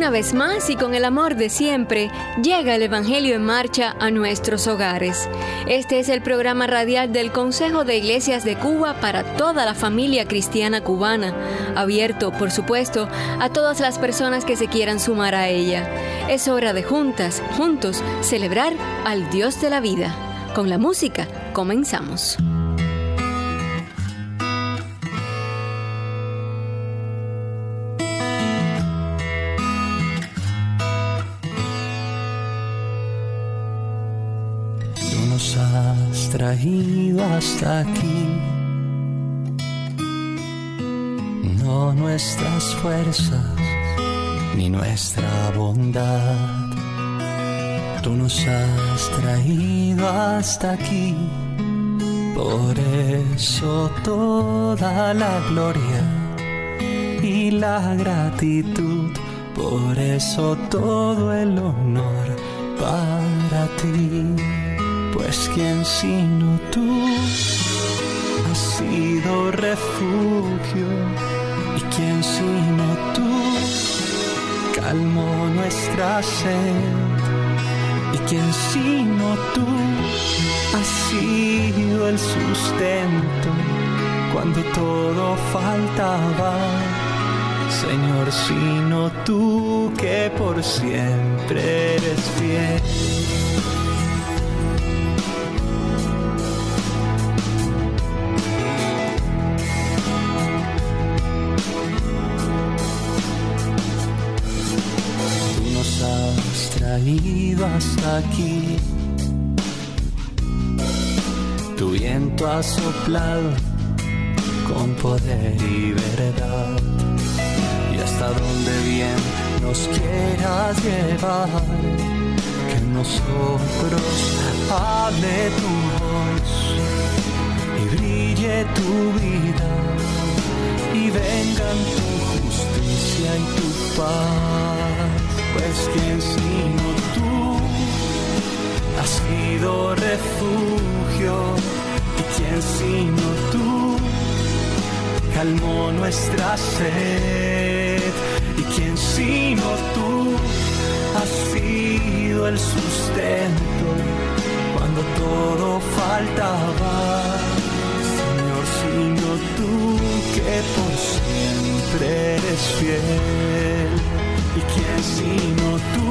Una vez más y con el amor de siempre, llega el Evangelio en marcha a nuestros hogares. Este es el programa radial del Consejo de Iglesias de Cuba para toda la familia cristiana cubana, abierto, por supuesto, a todas las personas que se quieran sumar a ella. Es hora de juntas, juntos, celebrar al Dios de la vida. Con la música, comenzamos. Traído hasta aquí. No nuestras fuerzas ni nuestra bondad. Tú nos has traído hasta aquí. Por eso toda la gloria y la gratitud. Por eso todo el honor para ti pues quien sino tú has sido refugio y quien sino tú calmó nuestra sed y quien sino tú has sido el sustento cuando todo faltaba. Señor, sino tú que por siempre eres fiel. Hasta aquí. Tu viento ha soplado con poder y verdad. Y hasta donde bien nos quieras llevar, que nosotros hable tu voz y brille tu vida y vengan tu justicia y tu paz pues quien sino tú has sido refugio y quien sino tú calmó nuestra sed. Y quien sino tú has sido el sustento cuando todo faltaba. Señor sino tú que por siempre eres fiel. Y quién sino tú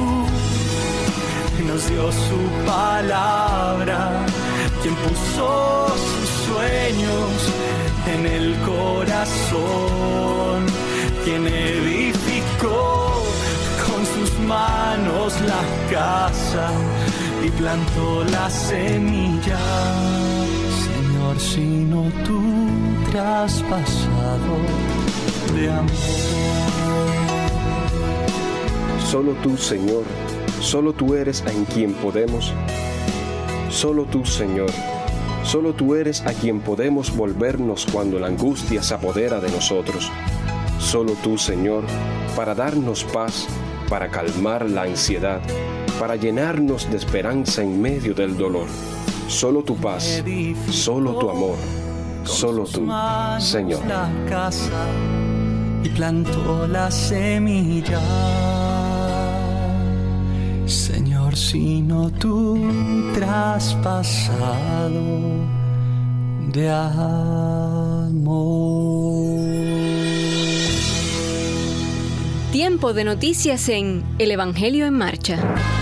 nos dio su palabra, quien puso sus sueños en el corazón, quien edificó con sus manos la casa y plantó la semilla. Señor, sino tú traspasado de amor. Solo tú, Señor, solo tú eres en quien podemos. Solo tú, Señor, solo tú eres a quien podemos volvernos cuando la angustia se apodera de nosotros. Solo tú, Señor, para darnos paz, para calmar la ansiedad, para llenarnos de esperanza en medio del dolor. Solo tu paz, solo tu amor, solo tú, Señor. y plantó la semilla Señor, sino tú traspasado de amor. Tiempo de noticias en El Evangelio en Marcha.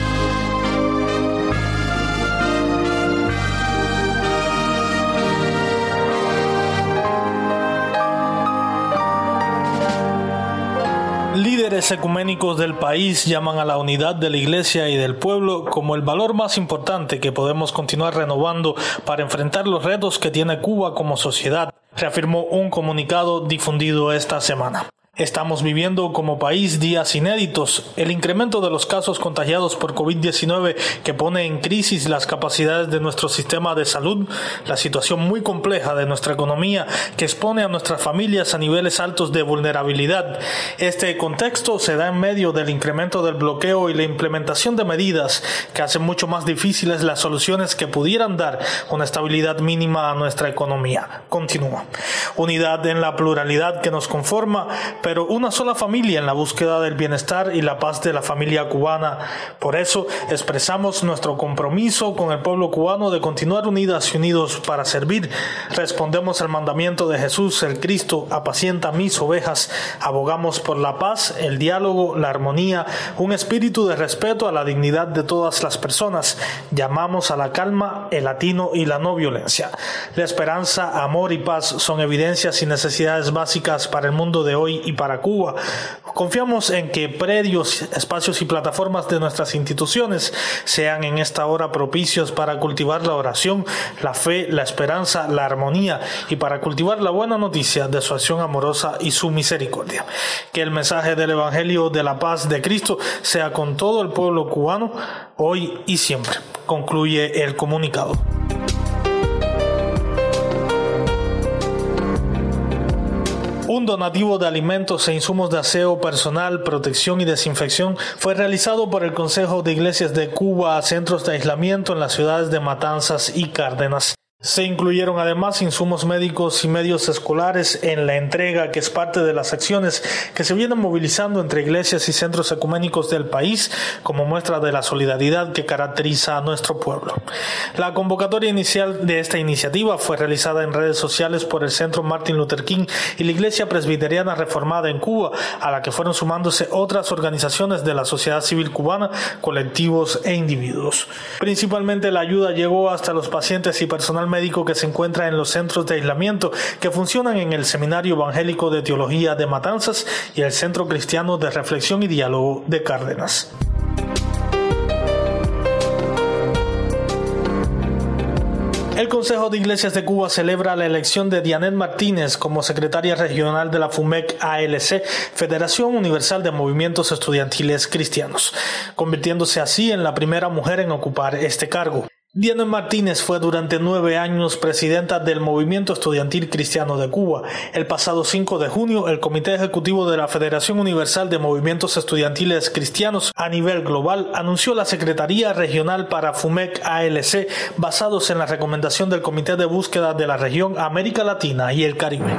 Líderes ecuménicos del país llaman a la unidad de la Iglesia y del pueblo como el valor más importante que podemos continuar renovando para enfrentar los retos que tiene Cuba como sociedad, reafirmó un comunicado difundido esta semana. Estamos viviendo como país días inéditos. El incremento de los casos contagiados por COVID-19 que pone en crisis las capacidades de nuestro sistema de salud, la situación muy compleja de nuestra economía que expone a nuestras familias a niveles altos de vulnerabilidad. Este contexto se da en medio del incremento del bloqueo y la implementación de medidas que hacen mucho más difíciles las soluciones que pudieran dar una estabilidad mínima a nuestra economía. Continúa. Unidad en la pluralidad que nos conforma, pero una sola familia en la búsqueda del bienestar y la paz de la familia cubana. Por eso expresamos nuestro compromiso con el pueblo cubano de continuar unidas y unidos para servir. Respondemos al mandamiento de Jesús, el Cristo, apacienta mis ovejas. Abogamos por la paz, el diálogo, la armonía, un espíritu de respeto a la dignidad de todas las personas. Llamamos a la calma, el latino y la no violencia. La esperanza, amor y paz son evidencias y necesidades básicas para el mundo de hoy y para Cuba. Confiamos en que predios, espacios y plataformas de nuestras instituciones sean en esta hora propicios para cultivar la oración, la fe, la esperanza, la armonía y para cultivar la buena noticia de su acción amorosa y su misericordia. Que el mensaje del Evangelio de la paz de Cristo sea con todo el pueblo cubano, hoy y siempre. Concluye el comunicado. Un donativo de alimentos e insumos de aseo personal, protección y desinfección fue realizado por el Consejo de Iglesias de Cuba a centros de aislamiento en las ciudades de Matanzas y Cárdenas. Se incluyeron además insumos médicos y medios escolares en la entrega que es parte de las acciones que se vienen movilizando entre iglesias y centros ecuménicos del país como muestra de la solidaridad que caracteriza a nuestro pueblo. La convocatoria inicial de esta iniciativa fue realizada en redes sociales por el Centro Martin Luther King y la Iglesia Presbiteriana Reformada en Cuba, a la que fueron sumándose otras organizaciones de la sociedad civil cubana, colectivos e individuos. Principalmente la ayuda llegó hasta los pacientes y personal médico que se encuentra en los centros de aislamiento que funcionan en el Seminario Evangélico de Teología de Matanzas y el Centro Cristiano de Reflexión y Diálogo de Cárdenas. El Consejo de Iglesias de Cuba celebra la elección de Dianet Martínez como secretaria regional de la FUMEC ALC, Federación Universal de Movimientos Estudiantiles Cristianos, convirtiéndose así en la primera mujer en ocupar este cargo. Diana Martínez fue durante nueve años presidenta del Movimiento Estudiantil Cristiano de Cuba. El pasado 5 de junio, el Comité Ejecutivo de la Federación Universal de Movimientos Estudiantiles Cristianos a nivel global anunció la Secretaría Regional para FUMEC ALC basados en la recomendación del Comité de Búsqueda de la región América Latina y el Caribe.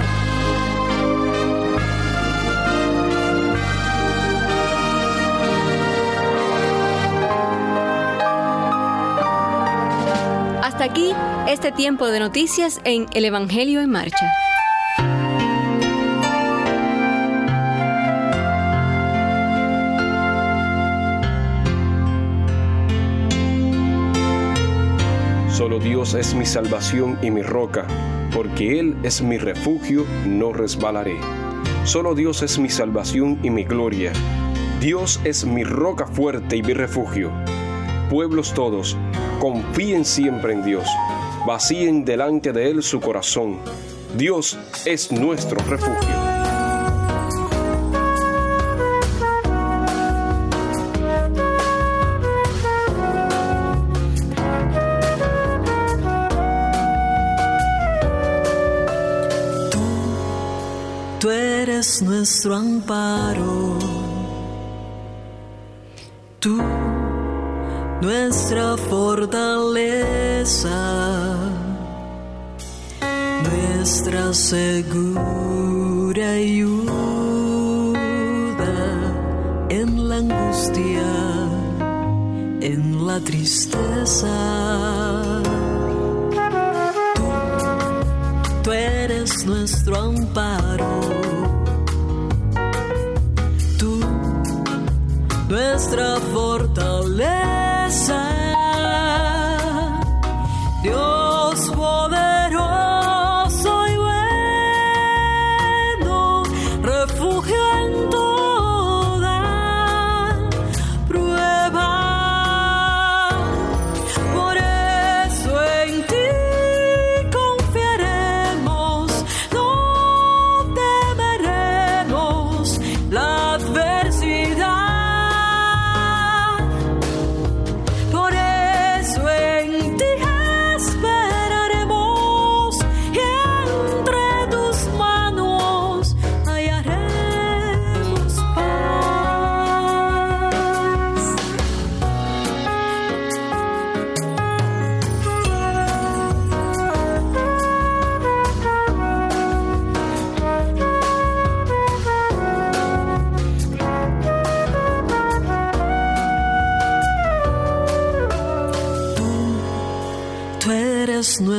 Aquí este tiempo de noticias en El Evangelio en Marcha. Solo Dios es mi salvación y mi roca, porque Él es mi refugio, no resbalaré. Solo Dios es mi salvación y mi gloria. Dios es mi roca fuerte y mi refugio. Pueblos todos, confíen siempre en Dios. Vacíen delante de Él su corazón. Dios es nuestro refugio. Tú eres nuestro amparo. Nuestra fortaleza, nuestra segura ayuda en la angustia, en la tristeza. Tú eres nuestro amparo. Tú, nuestra fortaleza.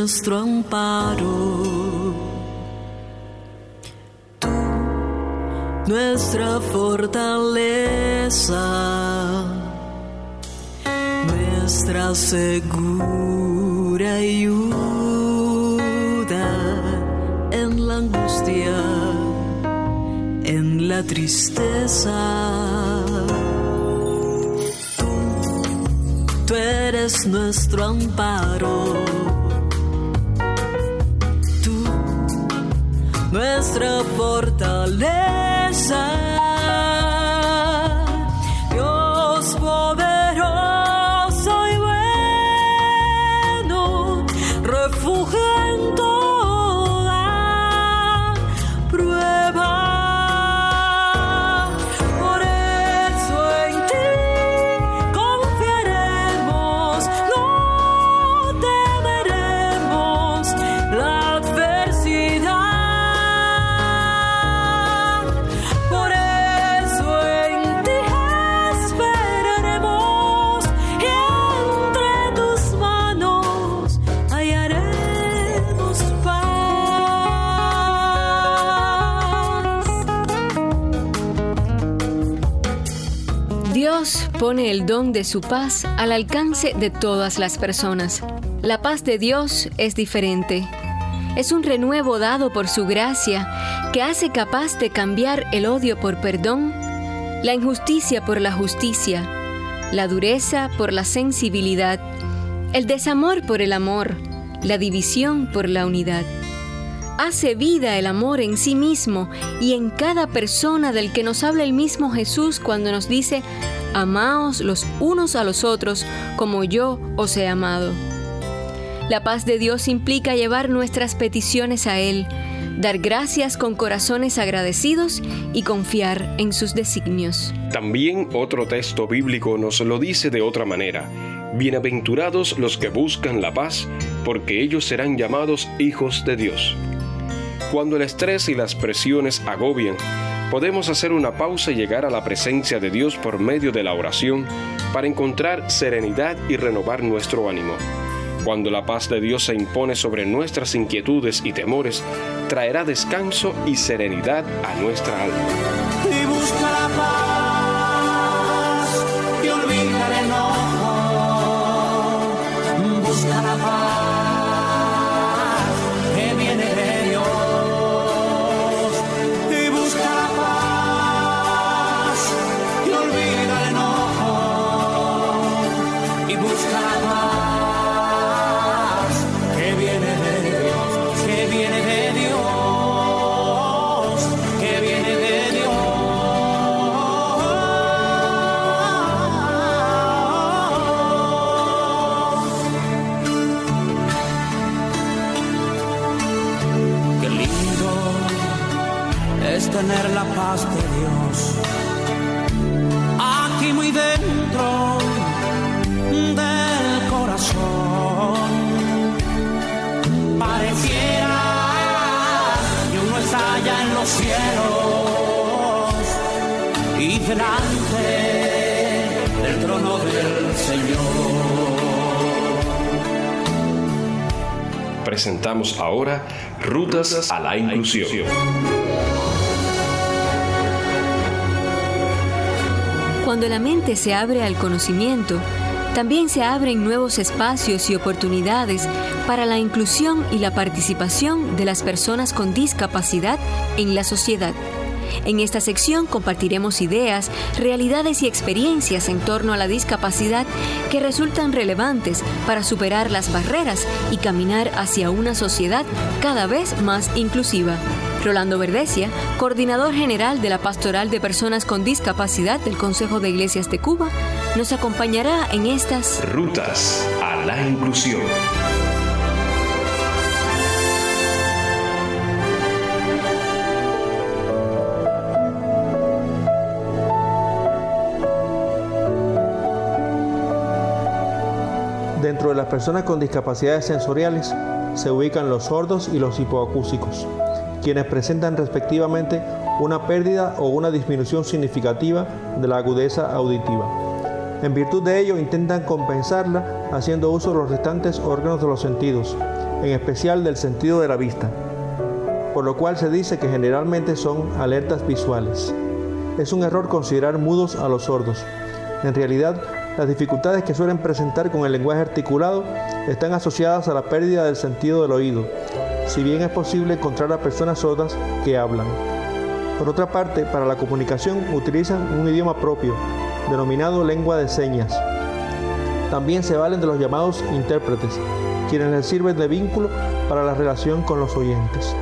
Nuestro amparo. Tú, nuestra fortaleza, nuestra segura ayuda en la angustia, en la tristeza. tú eres nuestro amparo. Nuestra fortaleza. Pone el don de su paz al alcance de todas las personas. La paz de Dios es diferente. Es un renuevo dado por su gracia que hace capaz de cambiar el odio por perdón, la injusticia por la justicia, la dureza por la sensibilidad, el desamor por el amor, la división por la unidad hace vida el amor en sí mismo y en cada persona del que nos habla el mismo Jesús cuando nos dice, amaos los unos a los otros como yo os he amado. La paz de Dios implica llevar nuestras peticiones a Él, dar gracias con corazones agradecidos y confiar en sus designios. También otro texto bíblico nos lo dice de otra manera. Bienaventurados los que buscan la paz, porque ellos serán llamados hijos de Dios. Cuando el estrés y las presiones agobian, podemos hacer una pausa y llegar a la presencia de Dios por medio de la oración para encontrar serenidad y renovar nuestro ánimo. Cuando la paz de Dios se impone sobre nuestras inquietudes y temores, traerá descanso y serenidad a nuestra alma. De Dios aquí muy dentro del corazón. Pareciera que uno está allá en los cielos y delante del trono del Señor. Presentamos ahora Rutas a la Inclusión. Cuando la mente se abre al conocimiento, también se abren nuevos espacios y oportunidades para la inclusión y la participación de las personas con discapacidad en la sociedad. En esta sección compartiremos ideas, realidades y experiencias en torno a la discapacidad que resultan relevantes para superar las barreras y caminar hacia una sociedad cada vez más inclusiva. Rolando Verdesia, coordinador general de la Pastoral de Personas con Discapacidad del Consejo de Iglesias de Cuba, nos acompañará en estas Rutas a la Inclusión. Dentro de las personas con discapacidades sensoriales se ubican los sordos y los hipoacúsicos, quienes presentan respectivamente una pérdida o una disminución significativa de la agudeza auditiva. En virtud de ello intentan compensarla haciendo uso de los restantes órganos de los sentidos, en especial del sentido de la vista, por lo cual se dice que generalmente son alertas visuales. Es un error considerar mudos a los sordos. En realidad, las dificultades que suelen presentar con el lenguaje articulado están asociadas a la pérdida del sentido del oído, si bien es posible encontrar a personas sordas que hablan. Por otra parte, para la comunicación utilizan un idioma propio, denominado lengua de señas. También se valen de los llamados intérpretes, quienes les sirven de vínculo para la relación con los oyentes.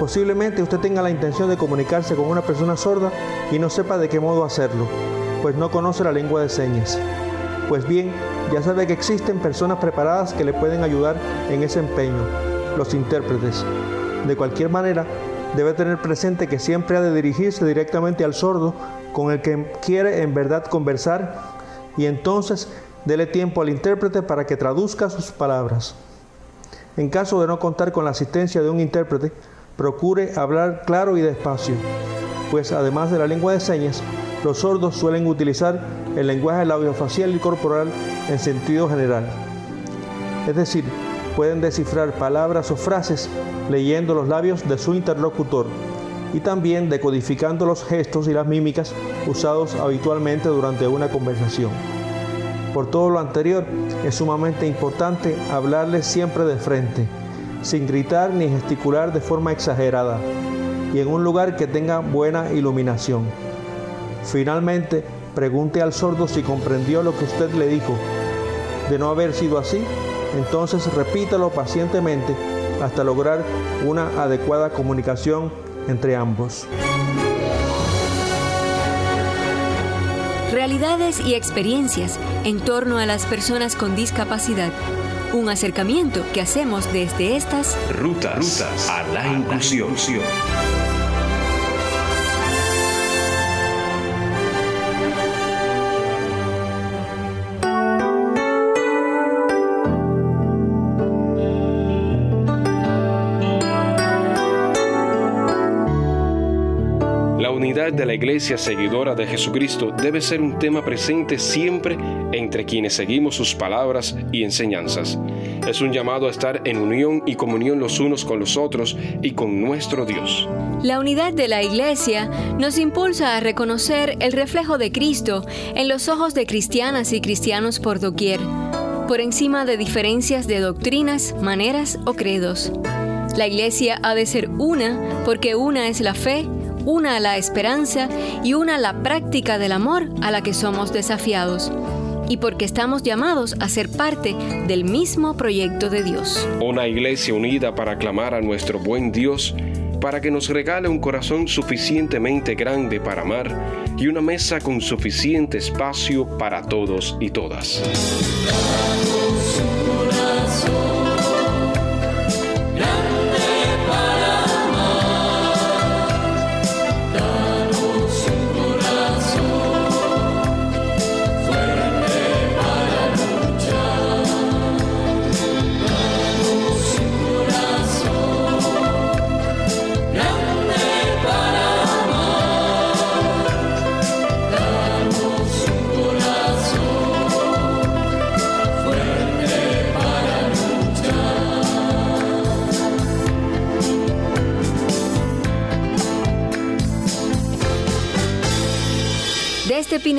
Posiblemente usted tenga la intención de comunicarse con una persona sorda y no sepa de qué modo hacerlo, pues no conoce la lengua de señas. Pues bien, ya sabe que existen personas preparadas que le pueden ayudar en ese empeño, los intérpretes. De cualquier manera, debe tener presente que siempre ha de dirigirse directamente al sordo con el que quiere en verdad conversar y entonces dele tiempo al intérprete para que traduzca sus palabras. En caso de no contar con la asistencia de un intérprete, procure hablar claro y despacio, pues además de la lengua de señas, los sordos suelen utilizar el lenguaje labiofacial y corporal en sentido general. Es decir, pueden descifrar palabras o frases leyendo los labios de su interlocutor y también decodificando los gestos y las mímicas usados habitualmente durante una conversación. Por todo lo anterior, es sumamente importante hablarles siempre de frente, sin gritar ni gesticular de forma exagerada, y en un lugar que tenga buena iluminación. Finalmente, pregunte al sordo si comprendió lo que usted le dijo. De no haber sido así, entonces repítalo pacientemente hasta lograr una adecuada comunicación entre ambos. Realidades y experiencias en torno a las personas con discapacidad un acercamiento que hacemos desde estas rutas, rutas a la inclusión. De la iglesia seguidora de Jesucristo debe ser un tema presente siempre entre quienes seguimos sus palabras y enseñanzas. Es un llamado a estar en unión y comunión los unos con los otros y con nuestro Dios. La unidad de la iglesia nos impulsa a reconocer el reflejo de Cristo en los ojos de cristianas y cristianos por doquier, por encima de diferencias de doctrinas, maneras o credos. La iglesia ha de ser una porque una es la fe, una la esperanza y una la práctica del amor a la que somos desafiados y porque estamos llamados a ser parte del mismo proyecto de Dios. Una iglesia unida para clamar a nuestro buen Dios para que nos regale un corazón suficientemente grande para amar y una mesa con suficiente espacio para todos y todas.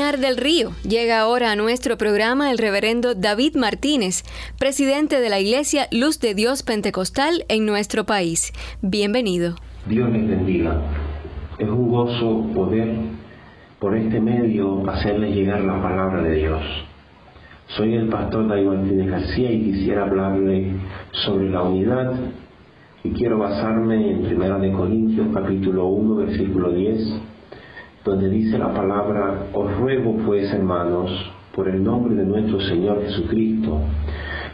Del Río llega ahora a nuestro programa el reverendo David Martínez, presidente de la Iglesia Luz de Dios Pentecostal en nuestro país. Bienvenido. Dios les bendiga. Es un gozo poder por este medio hacerles llegar la palabra de Dios. Soy el pastor David Martínez García y quisiera hablarle sobre la unidad y quiero basarme en 1 Corintios capítulo 1 versículo 10 donde dice la palabra, os ruego pues hermanos, por el nombre de nuestro Señor Jesucristo,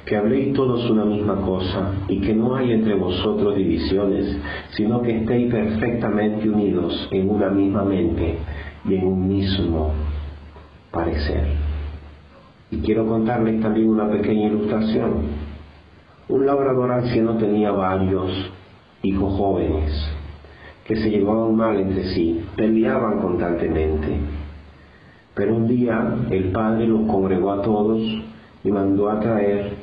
que habléis todos una misma cosa y que no hay entre vosotros divisiones, sino que estéis perfectamente unidos en una misma mente y en un mismo parecer. Y quiero contarles también una pequeña ilustración. Un labrador anciano tenía varios hijos jóvenes que se llevaban mal entre sí, peleaban constantemente. Pero un día el padre los congregó a todos y mandó a traer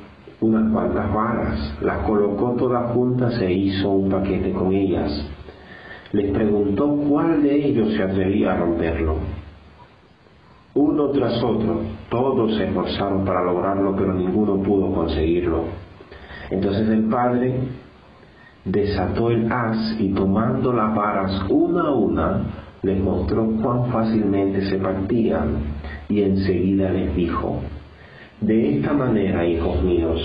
unas cuantas varas, las colocó todas juntas e hizo un paquete con ellas. Les preguntó cuál de ellos se atrevía a romperlo. Uno tras otro, todos se esforzaron para lograrlo, pero ninguno pudo conseguirlo. Entonces el padre desató el haz y tomando las varas una a una, les mostró cuán fácilmente se partían y enseguida les dijo, de esta manera, hijos míos,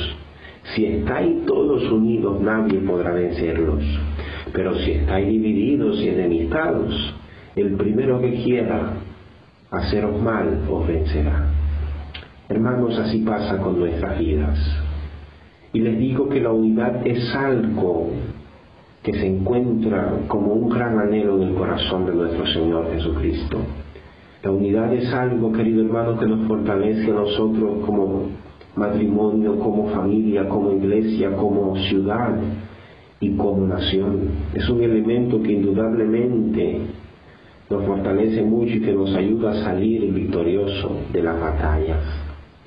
si estáis todos unidos nadie podrá vencerlos, pero si estáis divididos y enemistados, el primero que quiera haceros mal os vencerá. Hermanos, así pasa con nuestras vidas. Y les digo que la unidad es algo que se encuentra como un gran anhelo en el corazón de nuestro Señor Jesucristo. La unidad es algo, querido hermano, que nos fortalece a nosotros como matrimonio, como familia, como iglesia, como ciudad y como nación. Es un elemento que indudablemente nos fortalece mucho y que nos ayuda a salir victorioso de las batallas.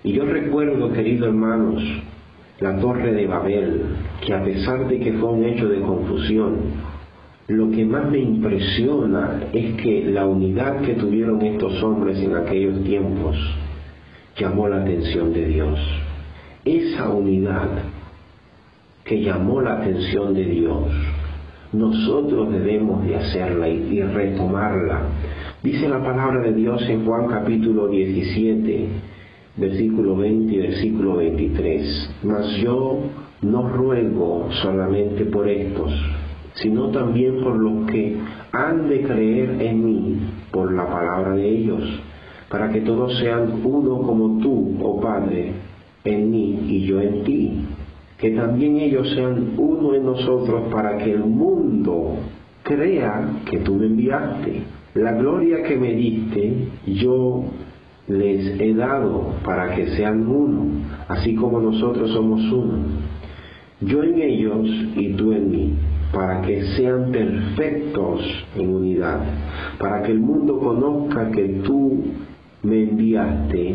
Y yo recuerdo, queridos hermanos, la torre de Babel, que a pesar de que fue un hecho de confusión, lo que más me impresiona es que la unidad que tuvieron estos hombres en aquellos tiempos llamó la atención de Dios. Esa unidad que llamó la atención de Dios, nosotros debemos de hacerla y, retomarla. Dice la palabra de Dios en Juan capítulo 17, versículo 20 y versículo 23. Mas yo no ruego solamente por estos, sino también por los que han de creer en mí por la palabra de ellos, para que todos sean uno como tú, oh Padre, en mí y yo en ti, que también ellos sean uno en nosotros para que el mundo crea que tú me enviaste. La gloria que me diste, yo les he dado para que sean uno, así como nosotros somos uno. Yo en ellos y tú en mí, para que sean perfectos en unidad, para que el mundo conozca que tú me enviaste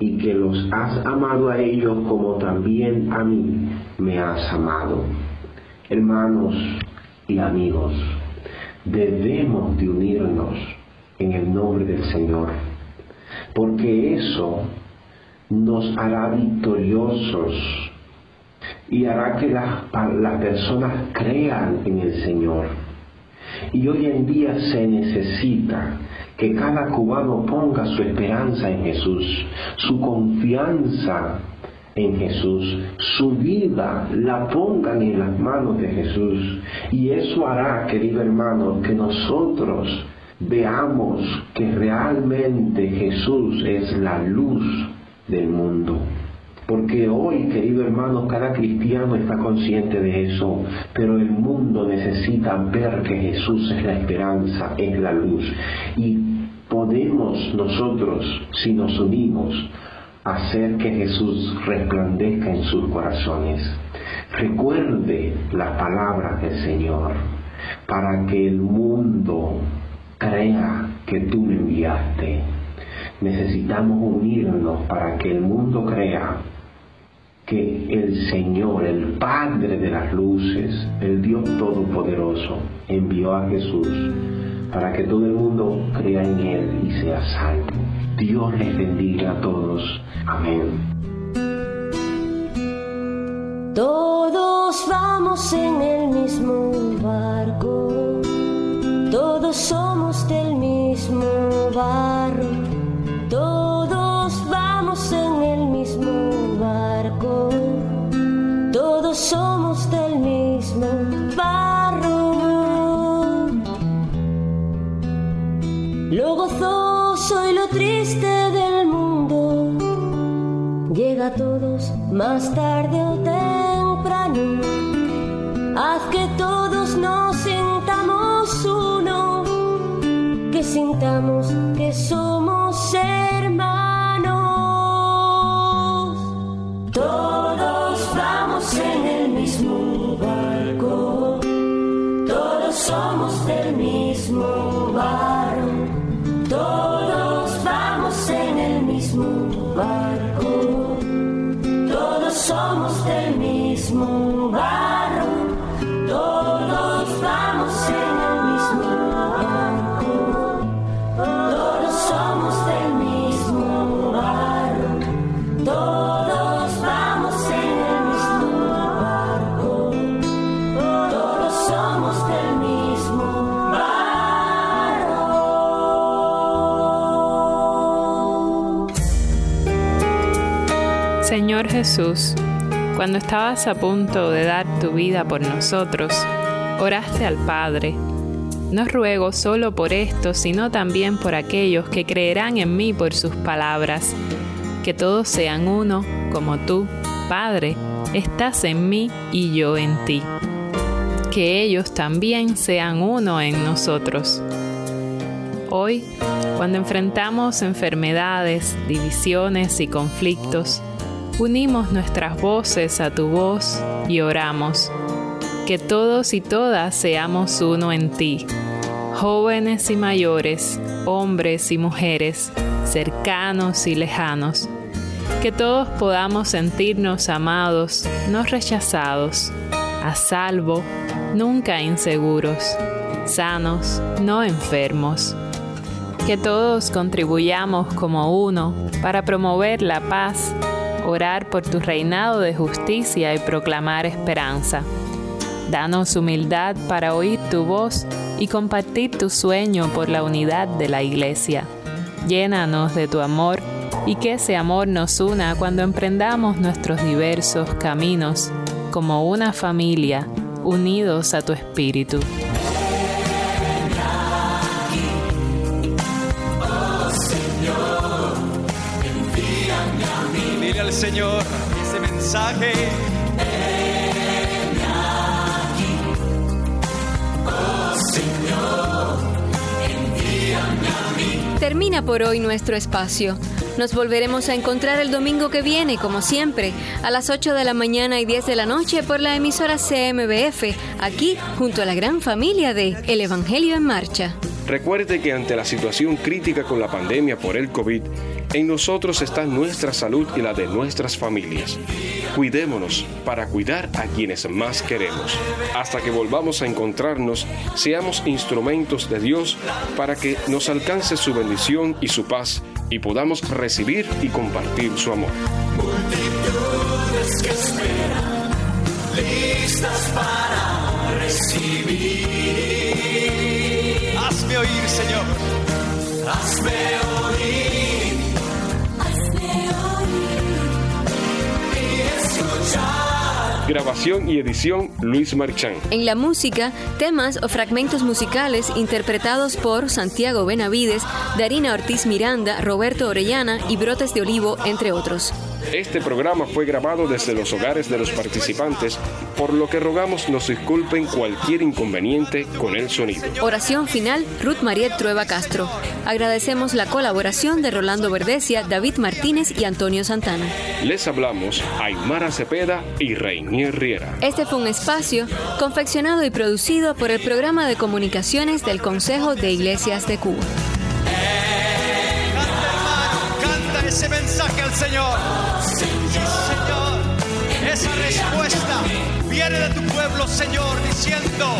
y que los has amado a ellos como también a mí me has amado. Hermanos y amigos, debemos de unirnos en el nombre del Señor porque eso nos hará victoriosos y hará que las, personas crean en el Señor. Y hoy en día se necesita que cada cubano ponga su esperanza en Jesús, su confianza en Jesús, su vida la pongan en las manos de Jesús. Y eso hará, querido hermano, que nosotros veamos que realmente Jesús es la luz del mundo. Porque hoy, querido hermano, cada cristiano está consciente de eso, pero el mundo necesita ver que Jesús es la esperanza, es la luz. Y podemos nosotros, si nos unimos, hacer que Jesús resplandezca en sus corazones. Recuerde las palabras del Señor para que el mundo crea que tú me enviaste. Necesitamos unirnos para que el mundo crea que el Señor, el Padre de las luces, el Dios Todopoderoso, envió a Jesús para que todo el mundo crea en Él y sea salvo. Dios les bendiga a todos. Amén. Todos vamos en el mismo barco todos somos del mismo barro, todos vamos en el mismo barco, todos somos del mismo barro. Lo gozoso y lo triste del mundo llega a todos más tarde o temprano. Haz que todos nos sintamos que somos hermanos. Señor Jesús, cuando estabas a punto de dar tu vida por nosotros, oraste al Padre. No ruego solo por esto, sino también por aquellos que creerán en mí por sus palabras, que todos sean uno, como tú, Padre, estás en mí y yo en ti. Que ellos también sean uno en nosotros. Hoy, cuando enfrentamos enfermedades, divisiones y conflictos, unimos nuestras voces a tu voz y oramos. Que todos y todas seamos uno en ti, jóvenes y mayores, hombres y mujeres, cercanos y lejanos. Que todos podamos sentirnos amados, no rechazados, a salvo, nunca inseguros, sanos, no enfermos. Que todos contribuyamos como uno para promover la paz, orar por tu reinado de justicia y proclamar esperanza. Danos humildad para oír tu voz y compartir tu sueño por la unidad de la Iglesia. Llénanos de tu amor y que ese amor nos una cuando emprendamos nuestros diversos caminos como una familia unidos a tu espíritu. Termina por hoy nuestro espacio. Nos volveremos a encontrar el domingo que viene, como siempre, a las 8 de la mañana y 10 de la noche por la emisora CMBF, aquí junto a la gran familia de El Evangelio en Marcha. Recuerde que ante la situación crítica con la pandemia por el COVID, en nosotros está nuestra salud y la de nuestras familias. Cuidémonos para cuidar a quienes más queremos. Hasta que volvamos a encontrarnos, seamos instrumentos de Dios para que nos alcance su bendición y su paz y podamos recibir y compartir su amor. Multitudes que esperan, listas para recibir. Hazme oír, Señor. Hazme oír. Grabación y edición Luis Marchán. En la música, temas o fragmentos musicales interpretados por Santiago Benavides, Darina Ortiz Miranda, Roberto Orellana y Brotes de Olivo, entre otros. Este programa fue grabado desde los hogares de los participantes, por lo que rogamos nos disculpen cualquier inconveniente con el sonido. Oración final, Ruth Mariet Trueba Castro. Agradecemos la colaboración de Rolando Verdesia, David Martínez y Antonio Santana. Les hablamos Aymara Cepeda y Reinier Riera. Este fue un espacio confeccionado y producido por el programa de comunicaciones del Consejo de Iglesias de Cuba. Ese mensaje al Señor. Sí, Señor. Esa respuesta viene de tu pueblo, Señor, diciendo.